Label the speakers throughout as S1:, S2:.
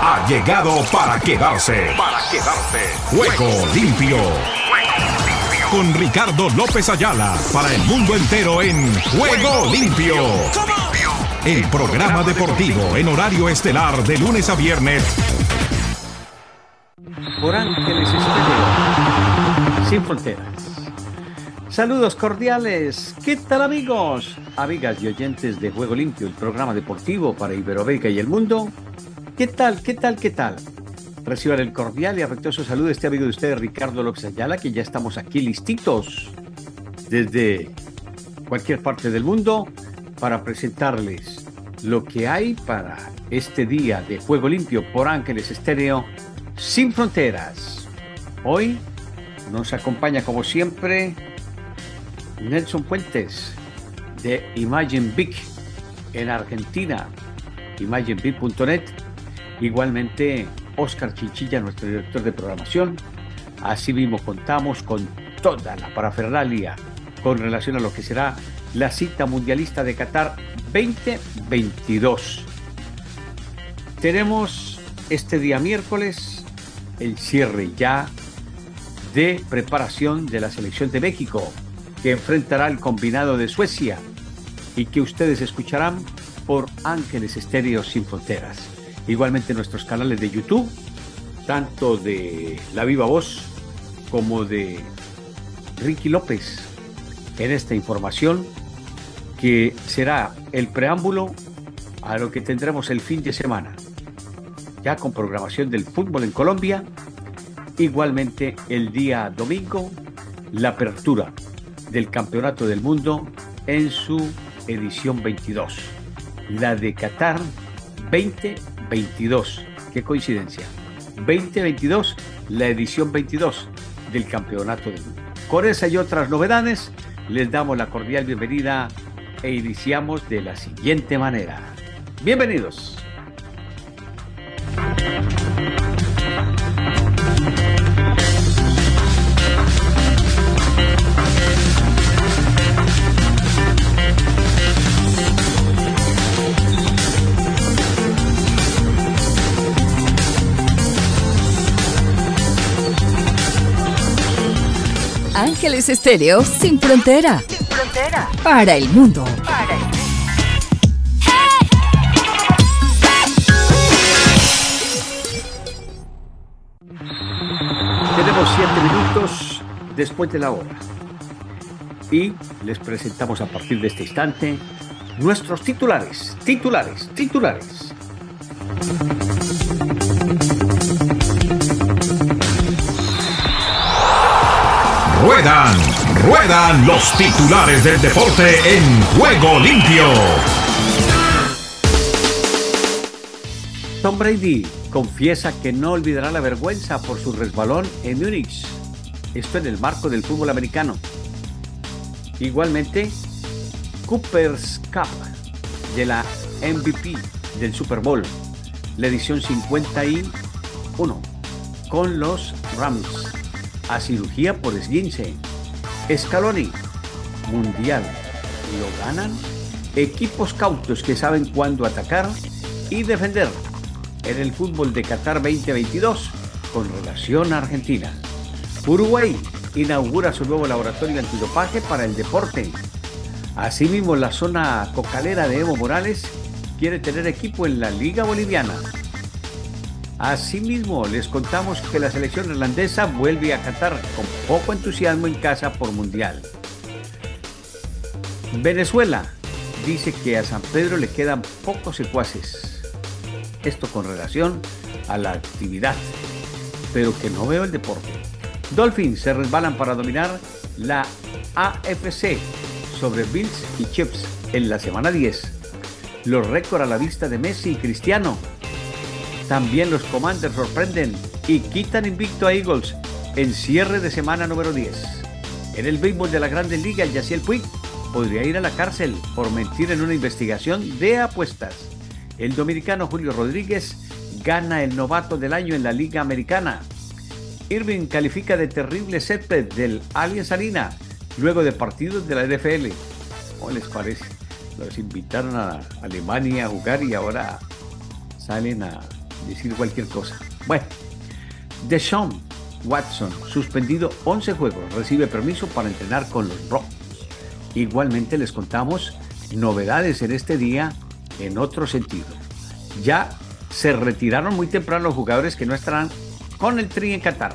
S1: ha llegado para quedarse. Para quedarse. Juego limpio. Con Ricardo López Ayala para el mundo entero en Juego limpio. El programa deportivo en horario estelar de lunes a viernes.
S2: Por Ángeles Estéreo. Sin fronteras. Saludos cordiales. ¿Qué tal amigos? Amigas y oyentes de Juego Limpio, el programa deportivo para Iberoamérica y el mundo. ¿Qué tal? ¿Qué tal? ¿Qué tal? Reciban el cordial y afectuoso saludo de este amigo de ustedes, Ricardo López Ayala, que ya estamos aquí listitos desde cualquier parte del mundo para presentarles lo que hay para este día de Juego Limpio por Ángeles Estéreo sin fronteras. Hoy nos acompaña como siempre Nelson Fuentes de Imagine Big en Argentina, imaginebig.net. Igualmente Oscar Chinchilla, nuestro director de programación. Asimismo contamos con toda la parafernalia con relación a lo que será la cita mundialista de Qatar 2022. Tenemos este día miércoles el cierre ya de preparación de la selección de México que enfrentará el combinado de Suecia y que ustedes escucharán por Ángeles Estéreo Sin Fronteras. Igualmente nuestros canales de YouTube, tanto de La Viva Voz como de Ricky López, en esta información que será el preámbulo a lo que tendremos el fin de semana, ya con programación del fútbol en Colombia, igualmente el día domingo, la apertura del Campeonato del Mundo en su edición 22, la de Qatar 2022. Qué coincidencia. 2022, la edición 22 del Campeonato del Mundo. Con esa y otras novedades, les damos la cordial bienvenida e iniciamos de la siguiente manera. Bienvenidos.
S3: Ángeles Estéreo sin frontera. Sin frontera. Para el mundo. Para el mundo.
S2: Tenemos siete minutos después de la hora. Y les presentamos a partir de este instante nuestros titulares, titulares, titulares.
S1: Ruedan, ruedan los titulares del deporte en juego limpio.
S2: Tom Brady confiesa que no olvidará la vergüenza por su resbalón en Múnich. Esto en el marco del fútbol americano. Igualmente, Cooper's Cup de la MVP del Super Bowl, la edición 51, con los Rams a cirugía por esguince. Scaloni, mundial. Lo ganan equipos cautos que saben cuándo atacar y defender en el fútbol de Qatar 2022 con relación a Argentina. Uruguay inaugura su nuevo laboratorio antidopaje para el deporte. Asimismo, la zona cocalera de Evo Morales quiere tener equipo en la Liga Boliviana. Asimismo, les contamos que la selección irlandesa vuelve a Qatar con poco entusiasmo en casa por Mundial. Venezuela dice que a San Pedro le quedan pocos secuaces. Esto con relación a la actividad, pero que no veo el deporte. Dolphins se resbalan para dominar la AFC sobre Bills y Chips en la semana 10. Los récords a la vista de Messi y Cristiano también los Commanders sorprenden y quitan invicto a Eagles en cierre de semana número 10. En el béisbol de la Grandes Ligas, Yaciel Puig podría ir a la cárcel por mentir en una investigación de apuestas. El dominicano Julio Rodríguez gana el novato del año en la Liga Americana. Irving califica de terrible césped del Allianz Arena luego de partidos de la NFL. ¿Cómo les parece? Los invitaron a Alemania a jugar y ahora salen a decir cualquier cosa. Bueno, Deshaun Watson, suspendido 11 juegos, recibe permiso para entrenar con los Broncos. Igualmente les contamos novedades en este día en otro sentido. Ya se retiraron muy temprano los jugadores que no estarán con el Tri en Qatar.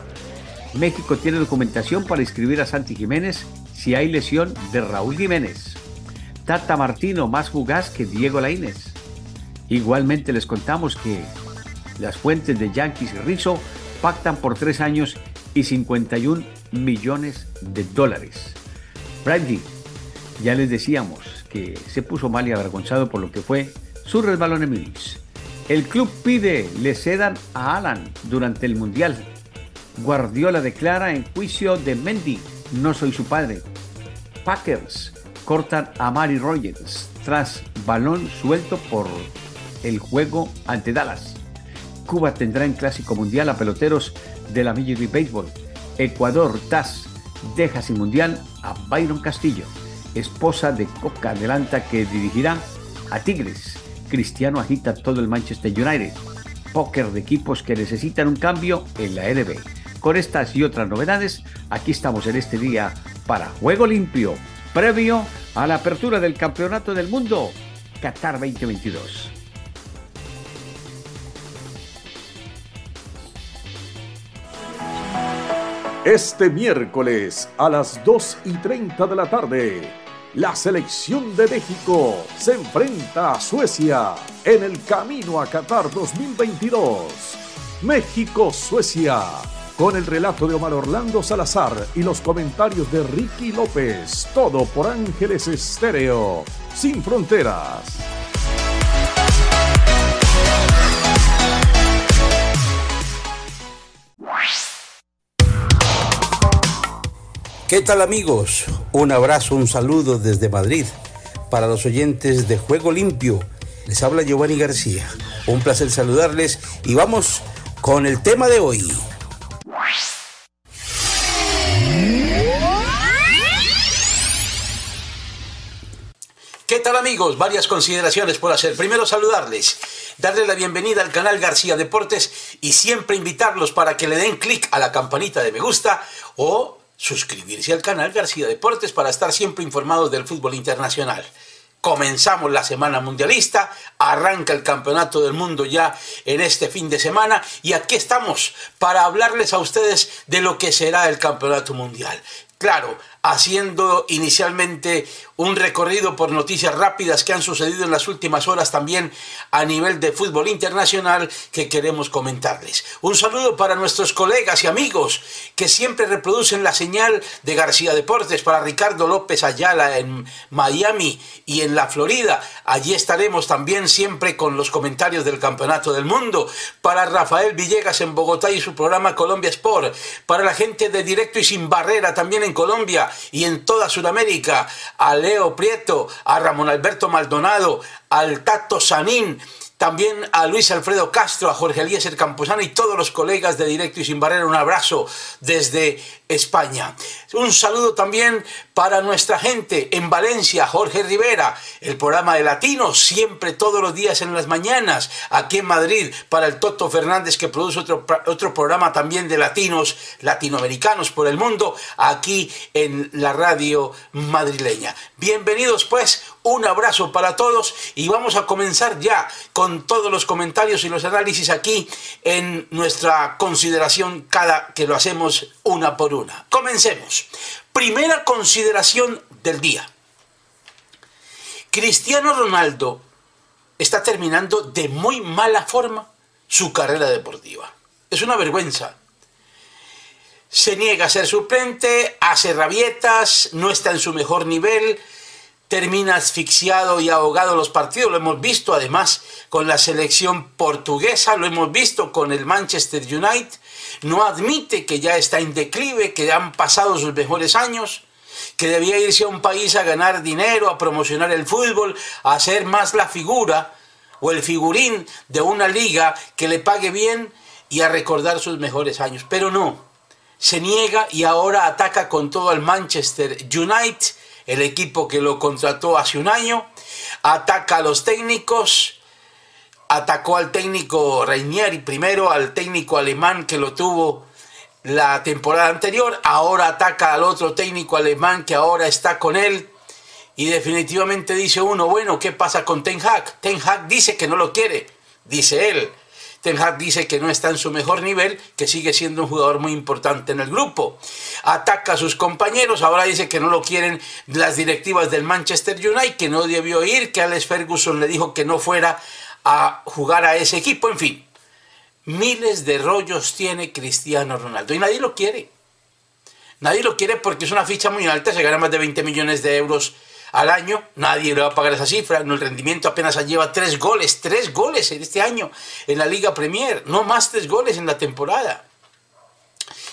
S2: México tiene documentación para inscribir a Santi Jiménez si hay lesión de Raúl Jiménez. Tata Martino más fugaz que Diego Laínez. Igualmente les contamos que las fuentes de Yankees y Rizzo pactan por tres años y 51 millones de dólares. Brandy, ya les decíamos que se puso mal y avergonzado por lo que fue su resbalón en Milis. El club pide le cedan a Alan durante el Mundial. Guardiola declara en juicio de Mendy, no soy su padre. Packers cortan a Mari Rogers tras balón suelto por el juego ante Dallas. Cuba tendrá en Clásico Mundial a peloteros de la Major League Baseball. Ecuador, TAS, deja sin Mundial a Byron Castillo, esposa de Coca adelanta que dirigirá a Tigres. Cristiano agita todo el Manchester United. Póker de equipos que necesitan un cambio en la LB. Con estas y otras novedades, aquí estamos en este día para Juego Limpio, previo a la apertura del Campeonato del Mundo Qatar 2022.
S1: Este miércoles a las 2 y 30 de la tarde, la selección de México se enfrenta a Suecia en el camino a Qatar 2022. México-Suecia, con el relato de Omar Orlando Salazar y los comentarios de Ricky López, todo por Ángeles Estéreo, sin fronteras.
S4: ¿Qué tal amigos? Un abrazo, un saludo desde Madrid. Para los oyentes de Juego Limpio, les habla Giovanni García. Un placer saludarles y vamos con el tema de hoy. ¿Qué tal amigos? Varias consideraciones por hacer. Primero saludarles, darle la bienvenida al canal García Deportes y siempre invitarlos para que le den clic a la campanita de me gusta o suscribirse al canal García Deportes para estar siempre informados del fútbol internacional. Comenzamos la semana mundialista, arranca el campeonato del mundo ya en este fin de semana y aquí estamos para hablarles a ustedes de lo que será el campeonato mundial. Claro, haciendo inicialmente un recorrido por noticias rápidas que han sucedido en las últimas horas también a nivel de fútbol internacional que queremos comentarles. Un saludo para nuestros colegas y amigos que siempre reproducen la señal de García Deportes, para Ricardo López Ayala en Miami y en la Florida. Allí estaremos también siempre con los comentarios del Campeonato del Mundo. Para Rafael Villegas en Bogotá y su programa Colombia Sport. Para la gente de Directo y Sin Barrera también en Colombia y en toda Sudamérica. A Leo Prieto, a Ramón Alberto Maldonado, al Tato Sanín, también a Luis Alfredo Castro, a Jorge Eliezer Camposano y todos los colegas de Directo y Sin Barrera, un abrazo desde España. Un saludo también para nuestra gente en Valencia, Jorge Rivera, el programa de Latinos, siempre todos los días en las mañanas, aquí en Madrid, para el Toto Fernández que produce otro, otro programa también de latinos, latinoamericanos por el mundo, aquí en la radio madrileña. Bienvenidos pues, un abrazo para todos y vamos a comenzar ya con todos los comentarios y los análisis aquí en nuestra consideración cada que lo hacemos una por una. Comencemos. Primera consideración del día. Cristiano Ronaldo está terminando de muy mala forma su carrera deportiva. Es una vergüenza. Se niega a ser suplente, hace rabietas, no está en su mejor nivel, termina asfixiado y ahogado los partidos. Lo hemos visto además con la selección portuguesa, lo hemos visto con el Manchester United no admite que ya está en declive, que han pasado sus mejores años, que debía irse a un país a ganar dinero, a promocionar el fútbol, a hacer más la figura o el figurín de una liga que le pague bien y a recordar sus mejores años. Pero no, se niega y ahora ataca con todo al Manchester United, el equipo que lo contrató hace un año, ataca a los técnicos, atacó al técnico Reinieri, primero al técnico alemán que lo tuvo la temporada anterior, ahora ataca al otro técnico alemán que ahora está con él y definitivamente dice uno, bueno, ¿qué pasa con Ten Hag? Ten Hag dice que no lo quiere, dice él. Ten Hag dice que no está en su mejor nivel, que sigue siendo un jugador muy importante en el grupo. Ataca a sus compañeros, ahora dice que no lo quieren las directivas del Manchester United, que no debió ir, que Alex Ferguson le dijo que no fuera a jugar a ese equipo, en fin. Miles de rollos tiene Cristiano Ronaldo y nadie lo quiere. Nadie lo quiere porque es una ficha muy alta, se gana más de 20 millones de euros al año, nadie le va a pagar esa cifra, el rendimiento apenas lleva tres goles, tres goles en este año en la Liga Premier, no más tres goles en la temporada.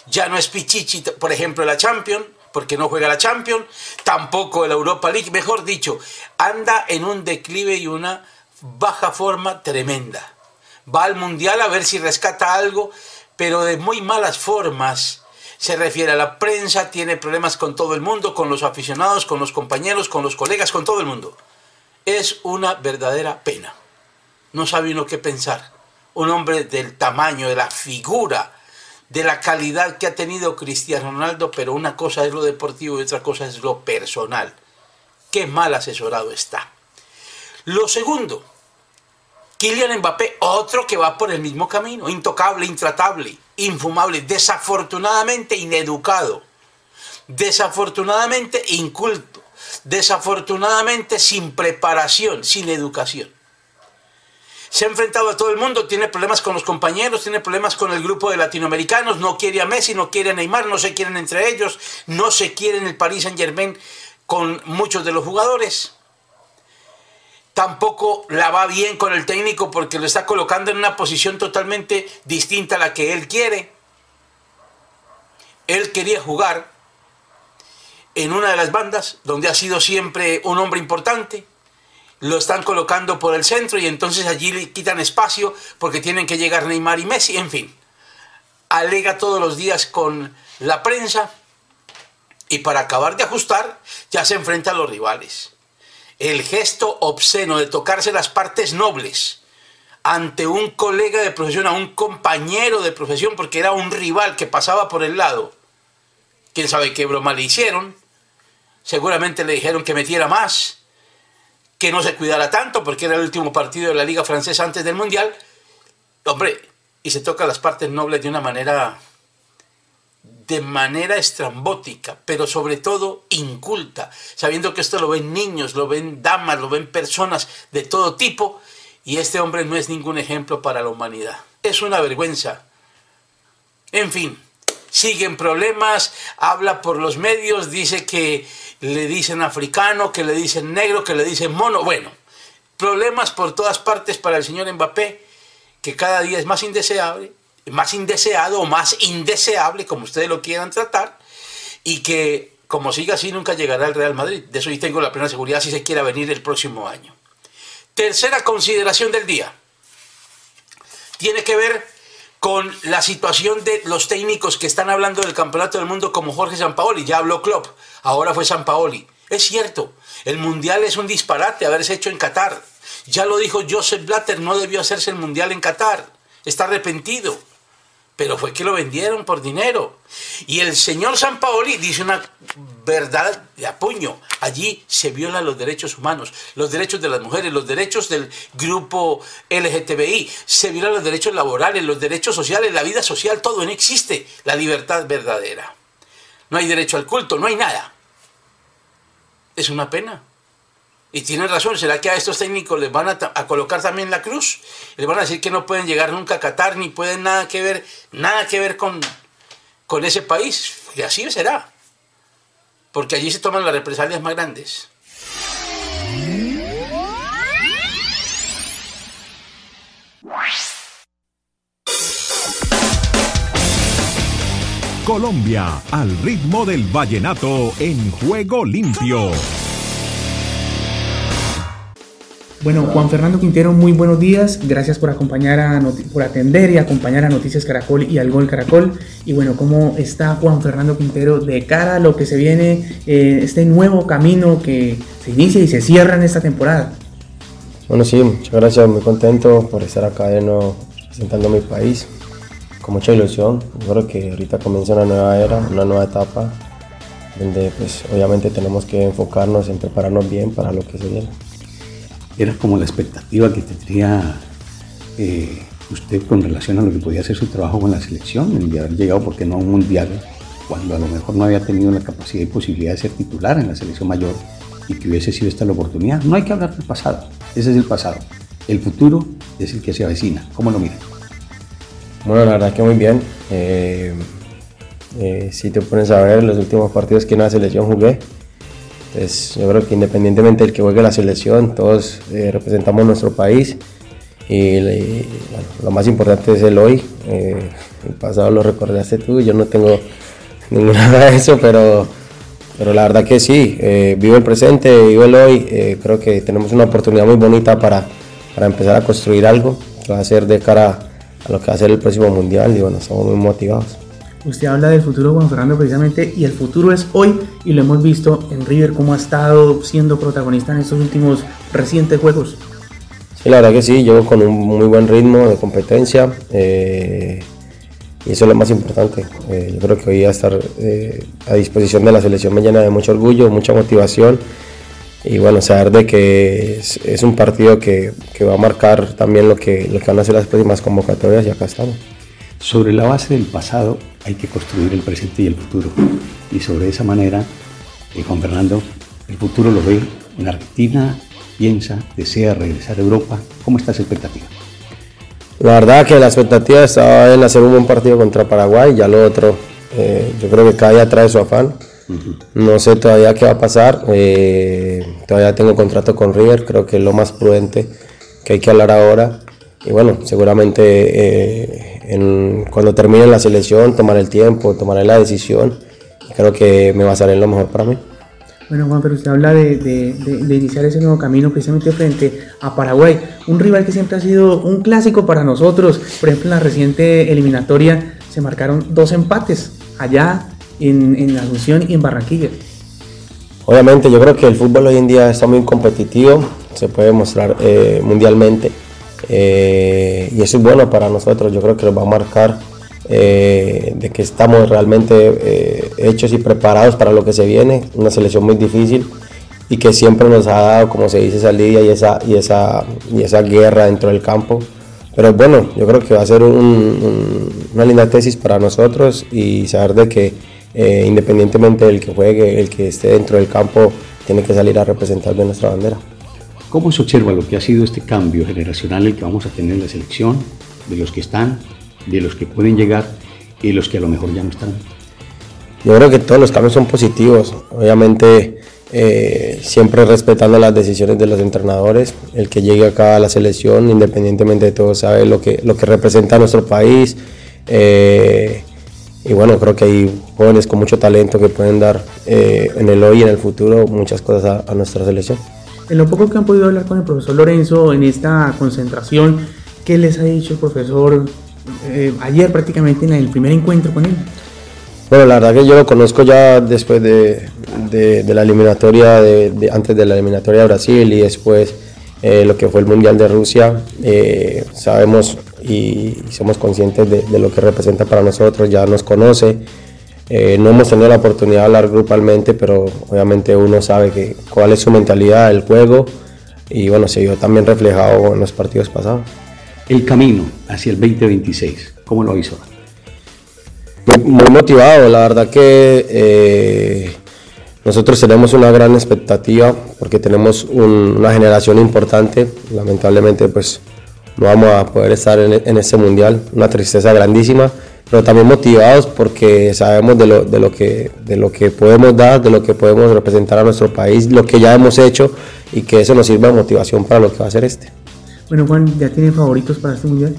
S4: Ya no es Pichichi, por ejemplo, la Champions, porque no juega la Champions, tampoco la Europa League, mejor dicho, anda en un declive y una baja forma tremenda. Va al Mundial a ver si rescata algo, pero de muy malas formas se refiere a la prensa, tiene problemas con todo el mundo, con los aficionados, con los compañeros, con los colegas, con todo el mundo. Es una verdadera pena. No sabe uno qué pensar. Un hombre del tamaño, de la figura, de la calidad que ha tenido Cristiano Ronaldo, pero una cosa es lo deportivo y otra cosa es lo personal. Qué mal asesorado está. Lo segundo, Kylian Mbappé, otro que va por el mismo camino, intocable, intratable, infumable, desafortunadamente ineducado, desafortunadamente inculto, desafortunadamente sin preparación, sin educación. Se ha enfrentado a todo el mundo, tiene problemas con los compañeros, tiene problemas con el grupo de latinoamericanos, no quiere a Messi, no quiere a Neymar, no se quieren entre ellos, no se quieren el Paris Saint Germain con muchos de los jugadores tampoco la va bien con el técnico porque lo está colocando en una posición totalmente distinta a la que él quiere. Él quería jugar en una de las bandas donde ha sido siempre un hombre importante. Lo están colocando por el centro y entonces allí le quitan espacio porque tienen que llegar Neymar y Messi, en fin. Alega todos los días con la prensa y para acabar de ajustar ya se enfrenta a los rivales el gesto obsceno de tocarse las partes nobles ante un colega de profesión, a un compañero de profesión, porque era un rival que pasaba por el lado. Quién sabe qué broma le hicieron. Seguramente le dijeron que metiera más, que no se cuidara tanto, porque era el último partido de la Liga Francesa antes del Mundial. Hombre, y se toca las partes nobles de una manera de manera estrambótica, pero sobre todo inculta, sabiendo que esto lo ven niños, lo ven damas, lo ven personas de todo tipo, y este hombre no es ningún ejemplo para la humanidad. Es una vergüenza. En fin, siguen problemas, habla por los medios, dice que le dicen africano, que le dicen negro, que le dicen mono. Bueno, problemas por todas partes para el señor Mbappé, que cada día es más indeseable más indeseado o más indeseable, como ustedes lo quieran tratar, y que como siga así nunca llegará al Real Madrid. De eso sí tengo la plena seguridad si se quiera venir el próximo año. Tercera consideración del día. Tiene que ver con la situación de los técnicos que están hablando del Campeonato del Mundo como Jorge Sampaoli. Ya habló Klopp, ahora fue Sampaoli. Es cierto, el Mundial es un disparate haberse hecho en Qatar. Ya lo dijo Joseph Blatter, no debió hacerse el Mundial en Qatar. Está arrepentido pero fue que lo vendieron por dinero. Y el señor San Paoli dice una verdad de apuño. Allí se violan los derechos humanos, los derechos de las mujeres, los derechos del grupo LGTBI, se violan los derechos laborales, los derechos sociales, la vida social, todo. No existe la libertad verdadera. No hay derecho al culto, no hay nada. Es una pena. Y tiene razón, ¿será que a estos técnicos les van a, colocar también la cruz? Les van a decir que no pueden llegar nunca a Qatar ni pueden nada que ver, nada que ver con, con ese país. Y así será. Porque allí se toman las represalias más grandes.
S1: Colombia, al ritmo del vallenato en juego limpio.
S5: Bueno, Juan Fernando Quintero, muy buenos días. Gracias por acompañar a por atender y acompañar a Noticias Caracol y al Gol Caracol. Y bueno, ¿cómo está Juan Fernando Quintero de cara a lo que se viene, eh, este nuevo camino que se inicia y se cierra en esta temporada?
S6: Bueno, sí, muchas gracias, muy contento por estar acá de presentando mi país, con mucha ilusión. Yo creo que ahorita comienza una nueva era, una nueva etapa, donde pues obviamente tenemos que enfocarnos en prepararnos bien para lo que se viene.
S2: Era como la expectativa que tendría eh, usted con relación a lo que podía ser su trabajo con la selección, el de haber llegado, porque no a un mundial, cuando a lo mejor no había tenido la capacidad y posibilidad de ser titular en la selección mayor y que hubiese sido esta la oportunidad. No hay que hablar del pasado, ese es el pasado. El futuro es el que se avecina. ¿Cómo lo mira?
S6: Bueno, la verdad que muy bien. Eh, eh, si te pones a ver los últimos partidos que en la selección jugué, pues yo creo que independientemente del que juegue la selección, todos eh, representamos nuestro país y, lo más importante es el hoy. el pasado lo recordaste tú, yo no tengo nada de eso, pero, pero la verdad que sí, vivo el presente, vivo el hoy, creo que tenemos una oportunidad muy bonita para, para empezar a construir algo que va a ser de cara a lo que va a ser el próximo mundial y bueno, estamos muy motivados.
S5: Usted habla del futuro Juan Fernando precisamente y el futuro es hoy y lo hemos visto en River cómo ha estado siendo protagonista en estos últimos recientes juegos.
S6: Sí, la verdad que sí, llevo con un muy buen ritmo de competencia eh, y eso es lo más importante. Eh, yo creo que hoy a estar eh, a disposición de la selección me llena de mucho orgullo, mucha motivación y bueno, saber de que es, un partido que, que, va a marcar también lo que, lo que van a ser las próximas convocatorias y acá estamos.
S2: Sobre la base del pasado hay que construir el presente y el futuro. Y sobre esa manera, eh, Juan Fernando, el futuro lo ve en Argentina, piensa, desea regresar a Europa. ¿Cómo está esa expectativa?
S6: La verdad que la expectativa estaba en hacer un buen partido contra Paraguay, ya lo otro, eh, yo creo que cada día trae su afán no sé todavía qué va a pasar. Eh, todavía tengo contrato con River, creo que es lo más prudente que hay que hablar ahora. Y bueno, seguramente eh, cuando termine la selección tomaré el tiempo, tomaré la decisión. Y creo que me va a salir lo mejor para mí.
S5: Bueno, Juan, pero usted habla de, iniciar ese nuevo camino precisamente frente a Paraguay, un rival que siempre ha sido un clásico para nosotros. Por ejemplo, en la reciente eliminatoria se marcaron dos empates allá en, en Asunción y en Barranquilla.
S6: Obviamente yo creo que el fútbol hoy en día está muy competitivo, se puede mostrar eh, mundialmente eh, y eso es bueno para nosotros, yo creo que nos va a marcar eh, de que estamos realmente hechos y preparados para lo que se viene, una selección muy difícil y que siempre nos ha dado, como se dice, esa lidia y esa, y esa, y esa guerra dentro del campo. Pero bueno, yo creo que va a ser una linda tesis para nosotros y saber de que eh, independientemente del que juegue, el que esté dentro del campo, tiene que salir a representar de nuestra bandera.
S2: ¿Cómo se observa lo que ha sido este cambio generacional el que vamos a tener en la selección, de los que están, de los que pueden llegar y los que a lo mejor ya no están?
S6: Yo creo que todos los cambios son positivos, obviamente eh, siempre respetando las decisiones de los entrenadores. El que llegue acá a la selección, independientemente de todo, sabe lo que, lo que representa a nuestro país. Eh, y bueno, creo que hay jóvenes con mucho talento que pueden dar eh, en el hoy y en el futuro muchas cosas a, nuestra selección.
S5: En lo poco que han podido hablar con el profesor Lorenzo en esta concentración, ¿qué les ha dicho el profesor eh, ayer prácticamente en el primer encuentro con él?
S6: Bueno, la verdad que yo lo conozco ya después de, la eliminatoria, antes de la eliminatoria de Brasil y después eh, lo que fue el Mundial de Rusia. sabemos y, somos conscientes de, lo que representa para nosotros, ya nos conoce. Eh, no hemos tenido la oportunidad de hablar grupalmente, pero obviamente uno sabe que, cuál es su mentalidad del juego y bueno, se vio también reflejado en los partidos pasados.
S2: El camino hacia el 2026, ¿cómo lo hizo?
S6: Muy, motivado, la verdad que eh, nosotros tenemos una gran expectativa porque tenemos una generación importante, lamentablemente pues no vamos a poder estar en, ese mundial, una tristeza grandísima, pero también motivados porque sabemos de lo, de, lo que, de lo que podemos dar, de lo que podemos representar a nuestro país, lo que ya hemos hecho y que eso nos sirva de motivación para lo que va a ser este.
S5: Bueno Juan, ¿ya tienen favoritos para este mundial?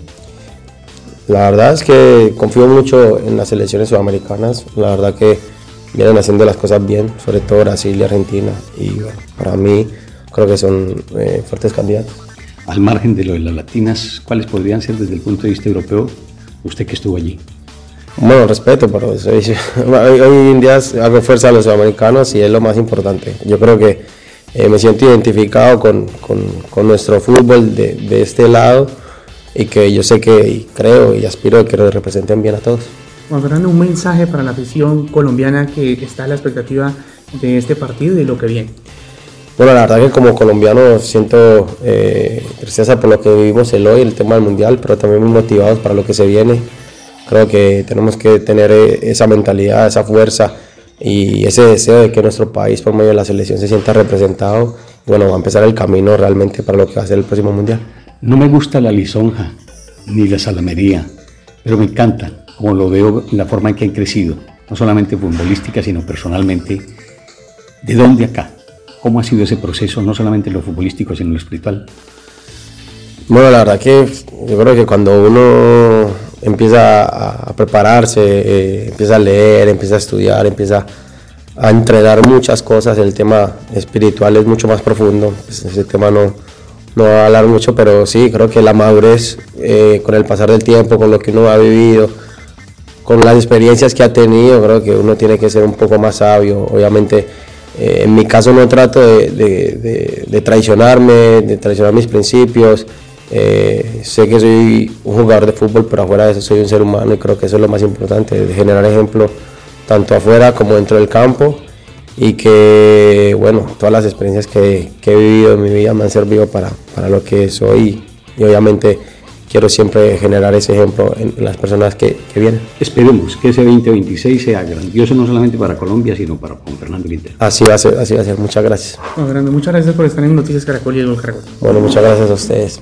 S6: La verdad es que confío mucho en las selecciones sudamericanas, la verdad que vienen haciendo las cosas bien, sobre todo Brasil y Argentina, y para mí creo que son eh, fuertes candidatos
S2: al margen de lo de las latinas, ¿cuáles podrían ser desde el punto de vista europeo? Usted que estuvo allí.
S6: Bueno, respeto, pero hoy en día hago fuerza a los americanos y es lo más importante. Yo creo que eh, me siento identificado con, con, nuestro fútbol de, de, este lado y que yo sé que creo y aspiro que representen bien a todos.
S5: Juan Fernando, un mensaje para la afición colombiana que está a la expectativa de este partido y de lo que viene.
S6: Bueno, la verdad que como colombiano siento eh, tristeza por lo que vivimos el hoy, el tema del mundial, pero también muy motivados para lo que se viene. Creo que tenemos que tener eh, esa mentalidad, esa fuerza y ese deseo de que nuestro país por medio de la selección se sienta representado. Bueno, va a empezar el camino realmente para lo que va a ser el próximo mundial.
S2: No me gusta la lisonja ni la salamería, pero me encanta como lo veo en la forma en que han crecido, no solamente futbolística, sino personalmente. ¿De dónde acá? ¿Cómo ha sido ese proceso, no solamente en lo futbolístico, sino en lo espiritual?
S6: Bueno, la verdad que yo creo que cuando uno empieza a prepararse, eh, empieza a leer, empieza a estudiar, empieza a entrenar muchas cosas, el tema espiritual es mucho más profundo, pues ese tema no, no va a hablar mucho, pero sí, creo que la madurez eh, con el pasar del tiempo, con lo que uno ha vivido, con las experiencias que ha tenido, creo que uno tiene que ser un poco más sabio, obviamente eh, en mi caso no trato de, traicionarme, de traicionar mis principios. Eh, sé que soy un jugador de fútbol, pero afuera de eso soy un ser humano y creo que eso es lo más importante, de generar ejemplo tanto afuera como dentro del campo y que, bueno, todas las experiencias que, he vivido en mi vida me han servido para, para lo que soy y obviamente quiero siempre generar ese ejemplo en, las personas que, vienen.
S2: Esperemos que ese 2026 sea grandioso no solamente para Colombia, sino para Juan Fernando Quintero.
S6: Así va a ser, así va a ser. Muchas gracias.
S5: Juan muchas gracias por estar en Noticias Caracol y el Caracol.
S6: Bueno, muchas gracias a ustedes.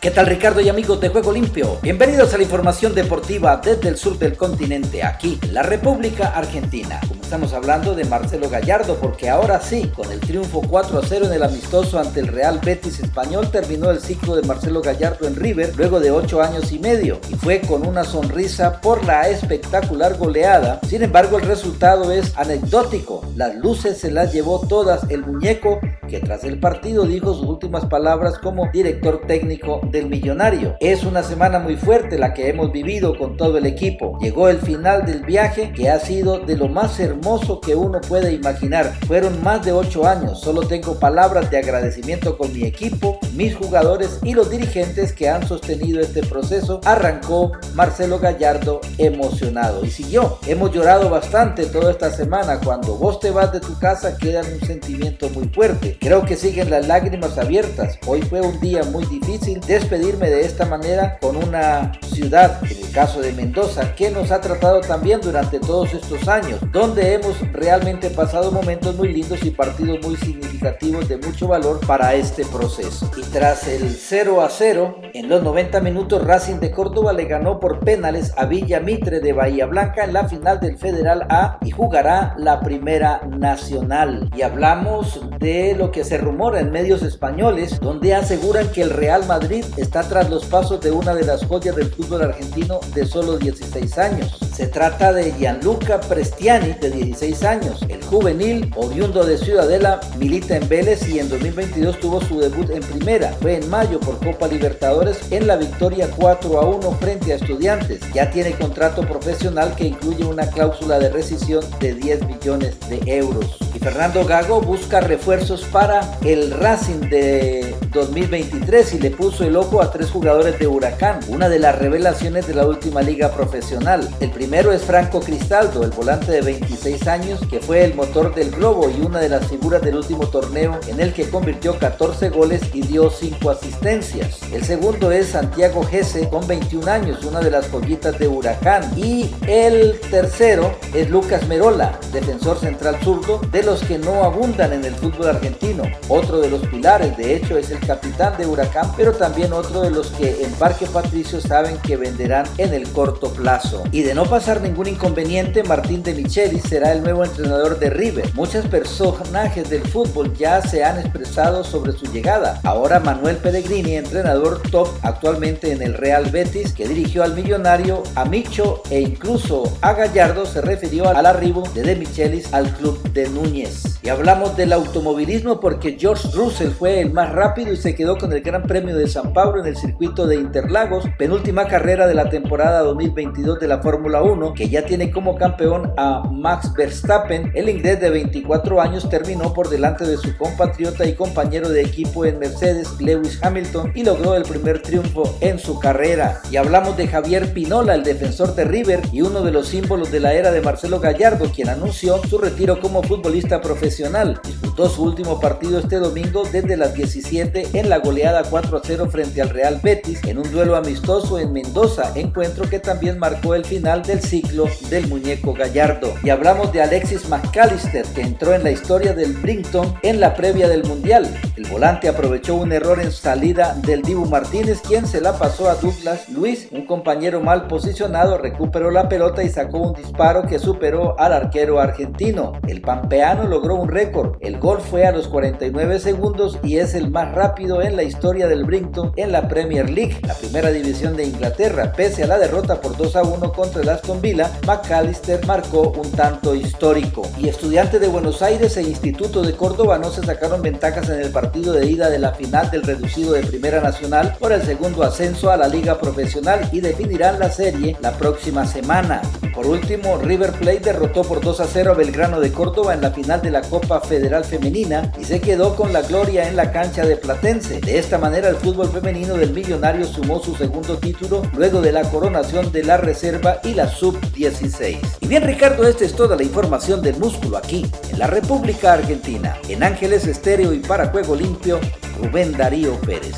S7: ¿Qué tal Ricardo y amigos de Juego Limpio? Bienvenidos a la información deportiva desde el sur del continente, aquí en la República Argentina. Estamos hablando de Marcelo Gallardo porque ahora sí, con el triunfo 4 a 0 en el amistoso ante el Real Betis español, terminó el ciclo de Marcelo Gallardo en River luego de 8 años y medio y fue con una sonrisa por la espectacular goleada. Sin embargo, el resultado es anecdótico. Las luces se las llevó todas el muñeco que tras el partido dijo sus últimas palabras como director técnico del millonario. Es una semana muy fuerte la que hemos vivido con todo el equipo. Llegó el final del viaje que ha sido de lo más hermoso que uno puede imaginar. Fueron más de 8 años, solo tengo palabras de agradecimiento con mi equipo, mis jugadores y los dirigentes que han sostenido este proceso. Arrancó Marcelo Gallardo emocionado y siguió. Hemos llorado bastante toda esta semana. Cuando vos te vas de tu casa queda un sentimiento muy fuerte. Creo que siguen las lágrimas abiertas. Hoy fue un día muy difícil despedirme de esta manera con una ciudad, en el caso de Mendoza, que nos ha tratado también durante todos estos años, donde hemos realmente pasado momentos muy lindos y partidos muy significativos de mucho valor para este proceso. Y tras el 0 a 0, en los 90 minutos Racing de Córdoba le ganó por penales a Villa Mitre de Bahía Blanca en la final del Federal A y jugará la Primera Nacional. Y hablamos de lo que se rumora en medios españoles, donde aseguran que el Real Madrid está tras los pasos de una de las joyas del fútbol argentino de solo 16 años. Se trata de Gianluca Prestiani, de 16 años. El juvenil, oriundo de Ciudadela, milita en Vélez y en 2022 tuvo su debut en primera. Fue en mayo por Copa Libertadores en la victoria 4 a 1 frente a Estudiantes. Ya tiene contrato profesional que incluye una cláusula de rescisión de 10 millones de euros. Y Fernando Gago busca refuerzos para el Racing de 2023 y le puso el ojo a tres jugadores de Huracán, una de las revelaciones de la última liga profesional. El primero es Franco Cristaldo, el volante de 26 años que fue el motor del globo y una de las figuras del último torneo en el que convirtió 14 goles y dio 5 asistencias. El segundo es Santiago Gese con 21 años, una de las joyitas de Huracán. Y el tercero es Lucas Merola, defensor central zurdo de los que no abundan en el fútbol argentino. Otro de los pilares, de hecho, es el capitán de Huracán, pero también otro de los que en Parque Patricio saben que venderán en el corto plazo. Y de no pasar pasar ningún inconveniente, Martín de Michelis será el nuevo entrenador de River. Muchos personajes del fútbol ya se han expresado sobre su llegada. Ahora Manuel Pellegrini, entrenador top actualmente en el Real Betis, que dirigió al millonario, a Micho e incluso a Gallardo, se refirió al arribo de De Michelis al club de Núñez. Y hablamos del automovilismo porque George Russell fue el más rápido y se quedó con el Gran Premio de San Pablo en el circuito de Interlagos, penúltima carrera de la temporada 2022 de la Fórmula 1, que ya tiene como campeón a Max Verstappen. El inglés de 24 años terminó por delante de su compatriota y compañero de equipo en Mercedes, Lewis Hamilton, y logró el primer triunfo en su carrera. Y hablamos de Javier Pinola, el defensor de River y uno de los símbolos de la era de Marcelo Gallardo, quien anunció su retiro como futbolista profesional. Disputó su último partido este domingo desde las 17 en la goleada 4 a 0 frente al Real Betis en un duelo amistoso en Mendoza, encuentro que también marcó el final del ciclo del muñeco Gallardo. Y hablamos de Alexis McAllister, que entró en la historia del Brinton en la previa del Mundial. El volante aprovechó un error en salida del Dibu Martínez, quien se la pasó a Douglas Luis, un compañero mal posicionado, recuperó la pelota y sacó un disparo que superó al arquero argentino. El pampeano logró un récord. El gol fue a los 49 segundos y es el más rápido en la historia del Brinton en la Premier League, la primera división de Inglaterra. Pese a la derrota por 2 a 1 contra el Aston Villa, McAllister marcó un tanto histórico. Y estudiante de Buenos Aires e Instituto de Córdoba no se sacaron ventajas en el partido de ida de la final del reducido de Primera Nacional por el segundo ascenso a la Liga Profesional y definirán la serie la próxima semana. Por último, River Plate derrotó por 2 a 0 a Belgrano de Córdoba en la final de la Copa Federal Femenina y se quedó con la gloria en la cancha de Platense. De esta manera, el fútbol femenino del Millonario sumó su segundo título luego de la coronación de la Reserva y la Sub-16. Y bien, Ricardo, esta es toda la información del músculo aquí, en la República Argentina. En Ángeles Estéreo y para Juego Limpio, Rubén Darío Pérez.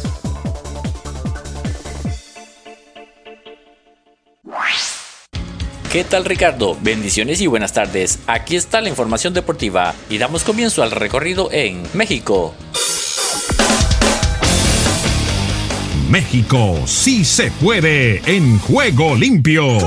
S8: ¿Qué tal Ricardo? Bendiciones y buenas tardes. Aquí está la información deportiva y damos comienzo al recorrido en México.
S1: México sí se puede en juego limpio.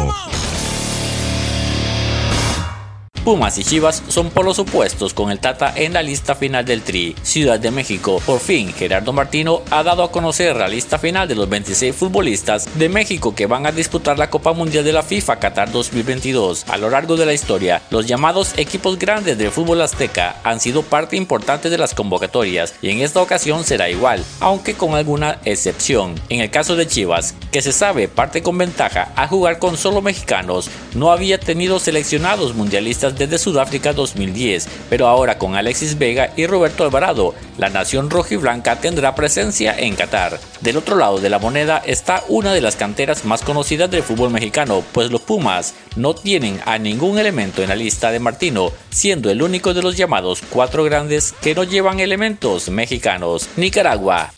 S8: Pumas y Chivas son polos opuestos con el Tata en la lista final del Tri. Ciudad de México. Por fin, Gerardo Martino ha dado a conocer la lista final de los 26 futbolistas de México que van a disputar la Copa Mundial de la FIFA Qatar 2022. A lo largo de la historia, los llamados equipos grandes del fútbol azteca han sido parte importante de las convocatorias y en esta ocasión será igual, aunque con alguna excepción. En el caso de Chivas, que se sabe parte con ventaja a jugar con solo mexicanos, no había tenido seleccionados mundialistas desde Sudáfrica 2010, pero ahora con Alexis Vega y Roberto Alvarado, la nación rojiblanca tendrá presencia en Qatar. Del otro lado de la moneda está una de las canteras más conocidas del fútbol mexicano, pues los Pumas no tienen a ningún elemento en la lista de Martino, siendo el único de los llamados cuatro grandes que no llevan elementos mexicanos. Nicaragua.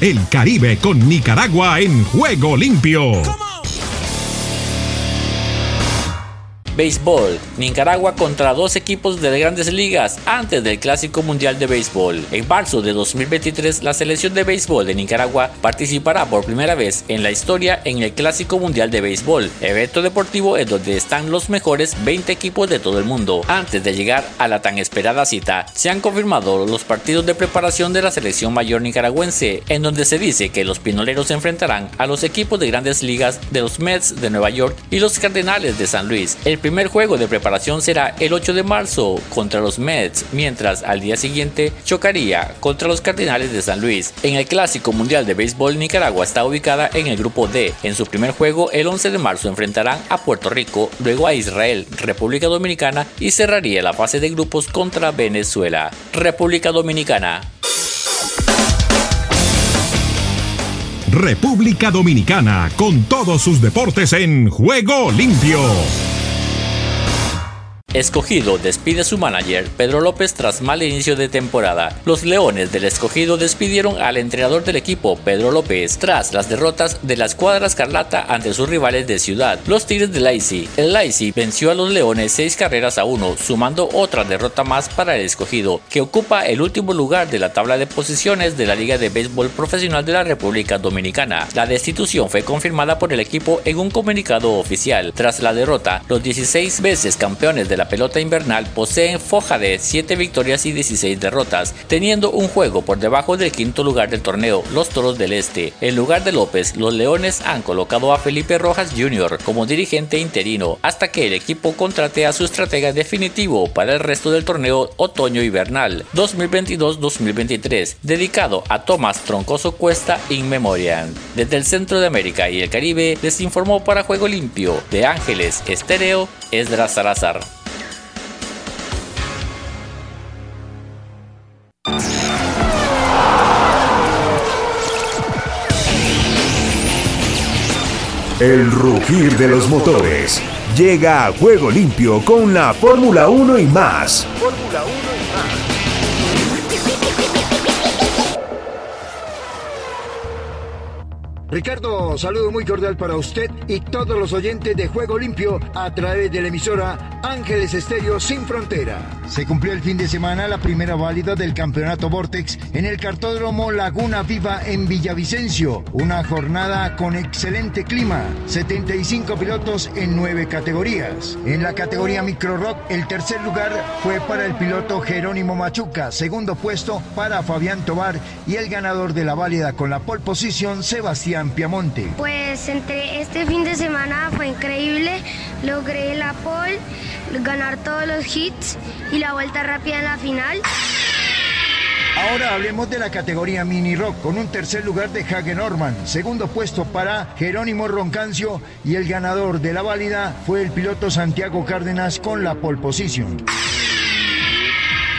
S1: El Caribe con Nicaragua en juego limpio.
S8: Béisbol. Nicaragua contra dos equipos de grandes ligas antes del Clásico Mundial de Béisbol. En marzo de 2023, la selección de béisbol de Nicaragua participará por primera vez en la historia en el Clásico Mundial de Béisbol, evento deportivo en donde están los mejores 20 equipos de todo el mundo. Antes de llegar a la tan esperada cita, se han confirmado los partidos de preparación de la selección mayor nicaragüense, en donde se dice que los pinoleros se enfrentarán a los equipos de grandes ligas de los Mets de Nueva York y los Cardenales de San Luis. El primer juego de preparación será el 8 de marzo contra los Mets, mientras al día siguiente chocaría contra los Cardinales de San Luis. En el Clásico Mundial de Béisbol, Nicaragua está ubicada en el grupo D. En su primer juego, el 11 de marzo enfrentarán a Puerto Rico, luego a Israel, República Dominicana y cerraría la fase de grupos contra Venezuela. República Dominicana.
S1: República Dominicana con todos sus deportes en juego limpio.
S8: Escogido despide su manager Pedro López tras mal inicio de temporada. Los Leones del Escogido despidieron al entrenador del equipo Pedro López tras las derrotas de la escuadra escarlata ante sus rivales de ciudad, los Tigres de Lacey. El Lacey venció a los Leones seis carreras a uno, sumando otra derrota más para el Escogido, que ocupa el último lugar de la tabla de posiciones de la Liga de Béisbol Profesional de la República Dominicana. La destitución fue confirmada por el equipo en un comunicado oficial. Tras la derrota, los 16 veces campeones de la pelota invernal poseen foja de 7 victorias y 16 derrotas, teniendo un juego por debajo del quinto lugar del torneo, los Toros del Este. En lugar de López, los Leones han colocado a Felipe Rojas Jr. como dirigente interino hasta que el equipo contrate a su estratega definitivo para el resto del torneo otoño-invernal 2022-2023, dedicado a Tomás Troncoso Cuesta in memoriam. Desde el centro de América y el Caribe les informó para Juego Limpio de Ángeles Estéreo Esdras Salazar.
S1: El rugir de los motores llega a Juego Limpio con la Fórmula 1 y más. Fórmula 1
S9: Ricardo, saludo muy cordial para usted y todos los oyentes de Juego Limpio a través de la emisora Ángeles Estéreo Sin Frontera. Se cumplió el fin de semana la primera válida del campeonato Vortex en el cartódromo Laguna Viva en Villavicencio. Una jornada con excelente clima, 75 pilotos en nueve categorías. En la categoría Micro Rock, el tercer lugar fue para el piloto Jerónimo Machuca, segundo puesto para Fabián Tobar y el ganador de la válida con la pole position, Sebastián Piamonte?
S10: Pues entre este fin de semana fue increíble. Logré la pole, ganar todos los hits y la vuelta rápida en la final.
S9: Ahora hablemos de la categoría mini rock con un tercer lugar de Hagen Norman, segundo puesto para Jerónimo Roncancio y el ganador de la válida fue el piloto Santiago Cárdenas con la pole position.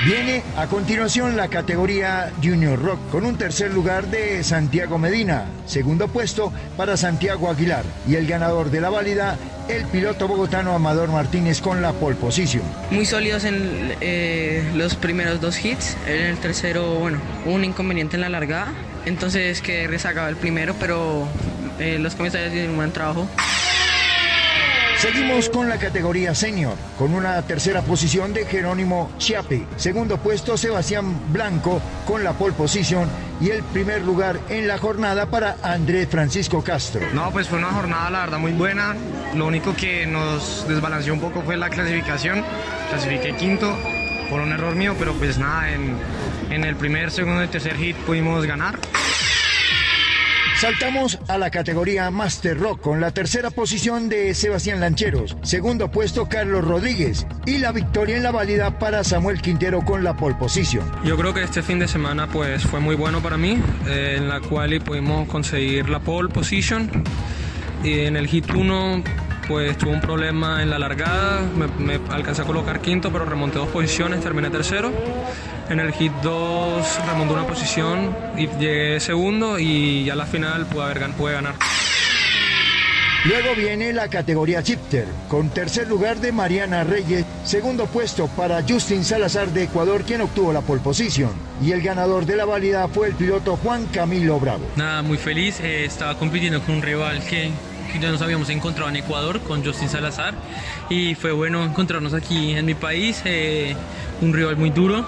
S9: Viene a continuación la categoría Junior Rock con un tercer lugar de Santiago Medina, segundo puesto para Santiago Aguilar y el ganador de la válida, el piloto bogotano Amador Martínez con la pole position.
S11: Muy sólidos en eh, los primeros dos hits, en el tercero, bueno, un inconveniente en la largada, entonces que rezagaba el primero, pero eh, los comisarios hicieron un buen trabajo.
S9: Seguimos con la categoría senior, con una tercera posición de Jerónimo Chiape, segundo puesto Sebastián Blanco con la pole position y el primer lugar en la jornada para Andrés Francisco Castro.
S12: No, pues fue una jornada la verdad muy buena, lo único que nos desbalanceó un poco fue la clasificación, clasifiqué quinto por un error mío, pero pues nada, en, en el primer, segundo y tercer hit pudimos ganar.
S9: Saltamos a la categoría Master Rock con la tercera posición de Sebastián Lancheros, segundo puesto Carlos Rodríguez y la victoria en la válida para Samuel Quintero con la pole position.
S13: Yo creo que este fin de semana pues fue muy bueno para mí, eh, en la cual pudimos conseguir la pole position y en el hit 1 pues tuve un problema en la largada, me, me alcancé a colocar quinto pero remonté dos posiciones, terminé tercero. En el hit 2 remontó una posición y llegué segundo y ya a la final pude, haber, pude ganar.
S9: Luego viene la categoría Chipter, con tercer lugar de Mariana Reyes, segundo puesto para Justin Salazar de Ecuador, quien obtuvo la pole position. Y el ganador de la válida fue el piloto Juan Camilo Bravo.
S14: Nada, muy feliz. Eh, estaba compitiendo con un rival que, que, ya nos habíamos encontrado en Ecuador, con Justin Salazar. Y fue bueno encontrarnos aquí en mi país. Eh, un rival muy duro,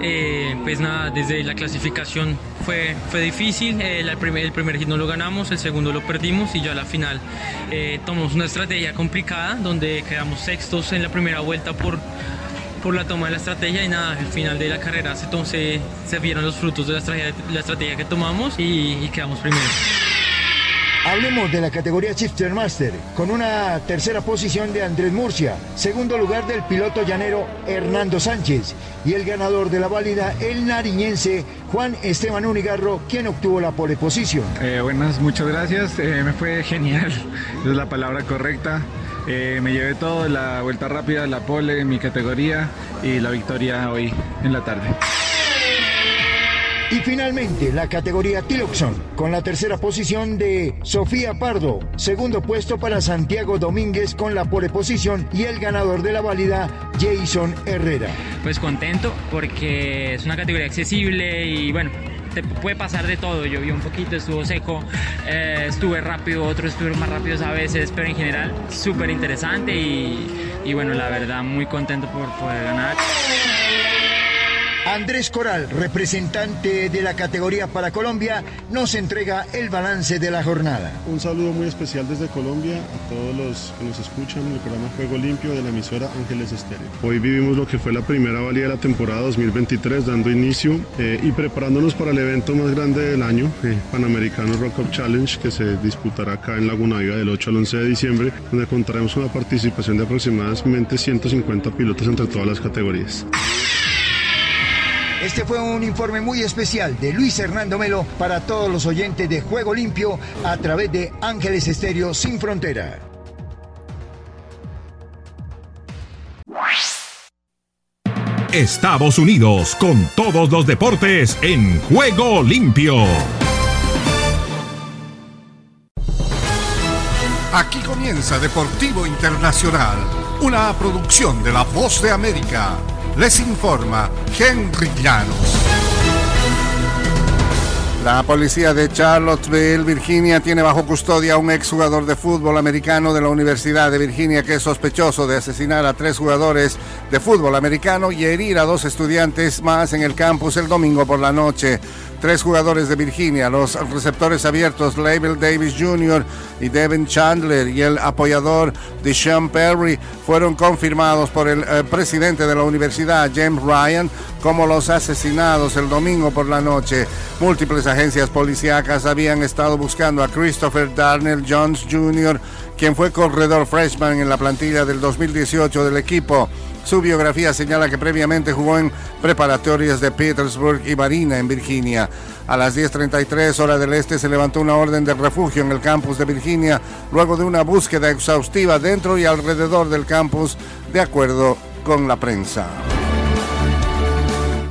S14: eh, pues nada, desde la clasificación fue, fue difícil, eh, el, primer, el primer hit no lo ganamos, el segundo lo perdimos y ya la final eh, tomamos una estrategia complicada donde quedamos sextos en la primera vuelta por, por la toma de la estrategia y nada, al final de la carrera se, se vieron los frutos de la estrategia, la estrategia que tomamos y, y quedamos primeros.
S9: Hablemos de la categoría Shifter Master, con una tercera posición de Andrés Murcia, segundo lugar del piloto llanero Hernando Sánchez y el ganador de la válida, el nariñense Juan Esteban Unigarro, quien obtuvo la pole posición.
S15: Eh, buenas, muchas gracias, eh, me fue genial, es la palabra correcta. Eh, me llevé todo, la vuelta rápida, la pole en mi categoría y la victoria hoy en la tarde.
S9: Y finalmente la categoría Tiloxon con la tercera posición de Sofía Pardo, segundo puesto para Santiago Domínguez con la pole posición y el ganador de la válida Jason Herrera.
S16: Pues contento porque es una categoría accesible y bueno, te puede pasar de todo. Llovió un poquito, estuvo seco, eh, estuve rápido, otros estuvieron más rápidos a veces, pero en general súper interesante y, y bueno, la verdad muy contento por poder ganar.
S9: Andrés Coral, representante de la categoría para Colombia, nos entrega el balance de la jornada.
S17: Un saludo muy especial desde Colombia a todos los que nos escuchan en el programa Juego Limpio de la emisora Ángeles Estéreo. Hoy vivimos lo que fue la primera valía de la temporada 2023, dando inicio eh, y preparándonos para el evento más grande del año, eh, Panamericano Rock Up Challenge, que se disputará acá en Laguna Viva del 8 al 11 de diciembre, donde contaremos una participación de aproximadamente 150 pilotos entre todas las categorías.
S9: Este fue un informe muy especial de Luis Hernando Melo para todos los oyentes de Juego Limpio a través de Ángeles Estéreo Sin Frontera.
S1: Estados Unidos con todos los deportes en Juego Limpio.
S18: Aquí comienza Deportivo Internacional, una producción de La Voz de América. Les informa Henry Llanos. La policía de Charlottesville, Virginia, tiene bajo custodia a un exjugador de fútbol americano de la Universidad de Virginia que es sospechoso de asesinar a tres jugadores de fútbol americano y herir a dos estudiantes más en el campus el domingo por la noche. Tres jugadores de Virginia, los receptores abiertos Label Davis Jr. y Devin Chandler y el apoyador de Sean Perry fueron confirmados por el eh, presidente de la universidad, James Ryan, como los asesinados el domingo por la noche. Múltiples agencias policíacas habían estado buscando a Christopher Darnell Jones Jr., quien fue corredor freshman en la plantilla del 2018 del equipo. Su biografía señala que previamente jugó en preparatorias de Petersburg y Marina en Virginia. A las 10.33 horas del este se levantó una orden de refugio en el campus de Virginia luego de una búsqueda exhaustiva dentro y alrededor del campus de acuerdo con la prensa.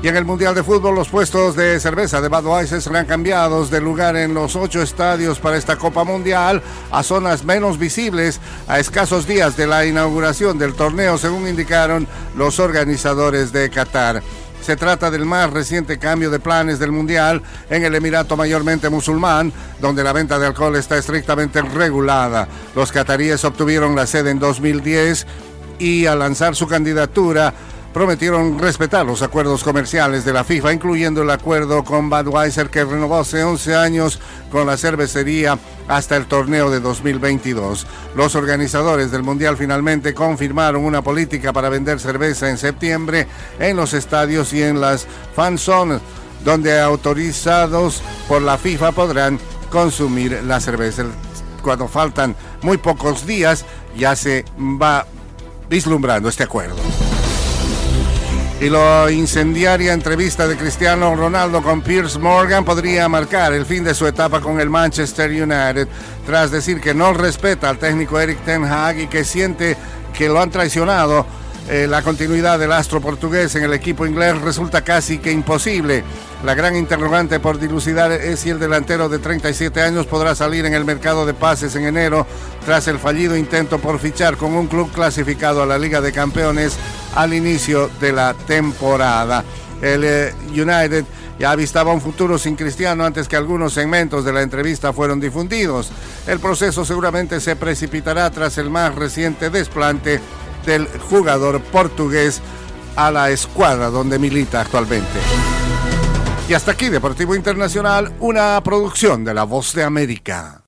S18: Y en el Mundial de Fútbol los puestos de cerveza de Budweiser serán cambiados de lugar en los ocho estadios para esta Copa Mundial a zonas menos visibles a escasos días de la inauguración del torneo, según indicaron los organizadores de Qatar. Se trata del más reciente cambio de planes del Mundial en el Emirato mayormente musulmán, donde la venta de alcohol está estrictamente regulada. Los cataríes obtuvieron la sede en 2010 y al lanzar su candidatura prometieron respetar los acuerdos comerciales de la FIFA, incluyendo el acuerdo con Budweiser que renovó hace 11 años con la cervecería hasta el torneo de 2022. Los organizadores del Mundial finalmente confirmaron una política para vender cerveza en septiembre en los estadios y en las fan zones, donde autorizados por la FIFA podrán consumir la cerveza. Cuando faltan muy pocos días ya se va vislumbrando este acuerdo. Y la incendiaria entrevista de Cristiano Ronaldo con Piers Morgan podría marcar el fin de su etapa con el Manchester United, tras decir que no respeta al técnico Eric Ten Hag y que siente que lo han traicionado. Eh, la continuidad del astro portugués en el equipo inglés resulta casi que imposible. La gran interrogante por dilucidar es si el delantero de 37 años podrá salir en el mercado de pases en enero tras el fallido intento por fichar con un club clasificado a la Liga de Campeones al inicio de la temporada. El eh, United ya avistaba un futuro sin Cristiano antes que algunos segmentos de la entrevista fueron difundidos. El proceso seguramente se precipitará tras el más reciente desplante del jugador portugués a la escuadra donde milita actualmente. Y hasta aquí Deportivo Internacional, una producción de La Voz de América.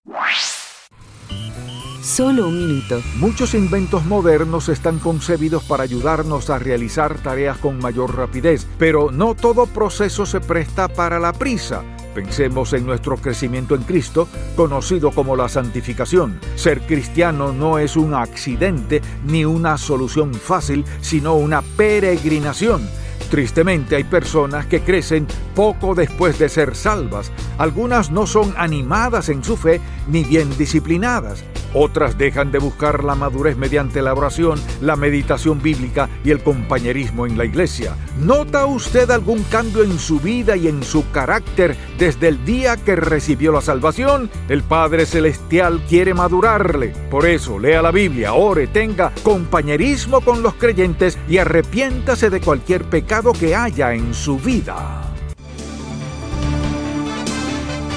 S19: Solo un minuto. Muchos inventos modernos están concebidos para ayudarnos a realizar tareas con mayor rapidez, pero no todo proceso se presta para la prisa. Pensemos en nuestro crecimiento en Cristo, conocido como la santificación. Ser cristiano no es un accidente ni una solución fácil, sino una peregrinación Tristemente hay personas que crecen poco después de ser salvas. Algunas no son animadas en su fe ni bien disciplinadas. Otras dejan de buscar la madurez mediante la oración, la meditación bíblica y el compañerismo en la iglesia. ¿Nota usted algún cambio en su vida y en su carácter desde el día que recibió la salvación? El Padre Celestial quiere madurarle. Por eso, lea la Biblia, ore, tenga compañerismo con los creyentes y arrepiéntase de cualquier pecado que haya en su vida.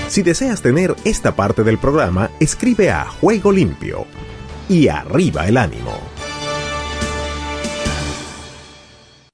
S20: Si deseas tener esta parte del programa, escribe a Juego Limpio y arriba el ánimo.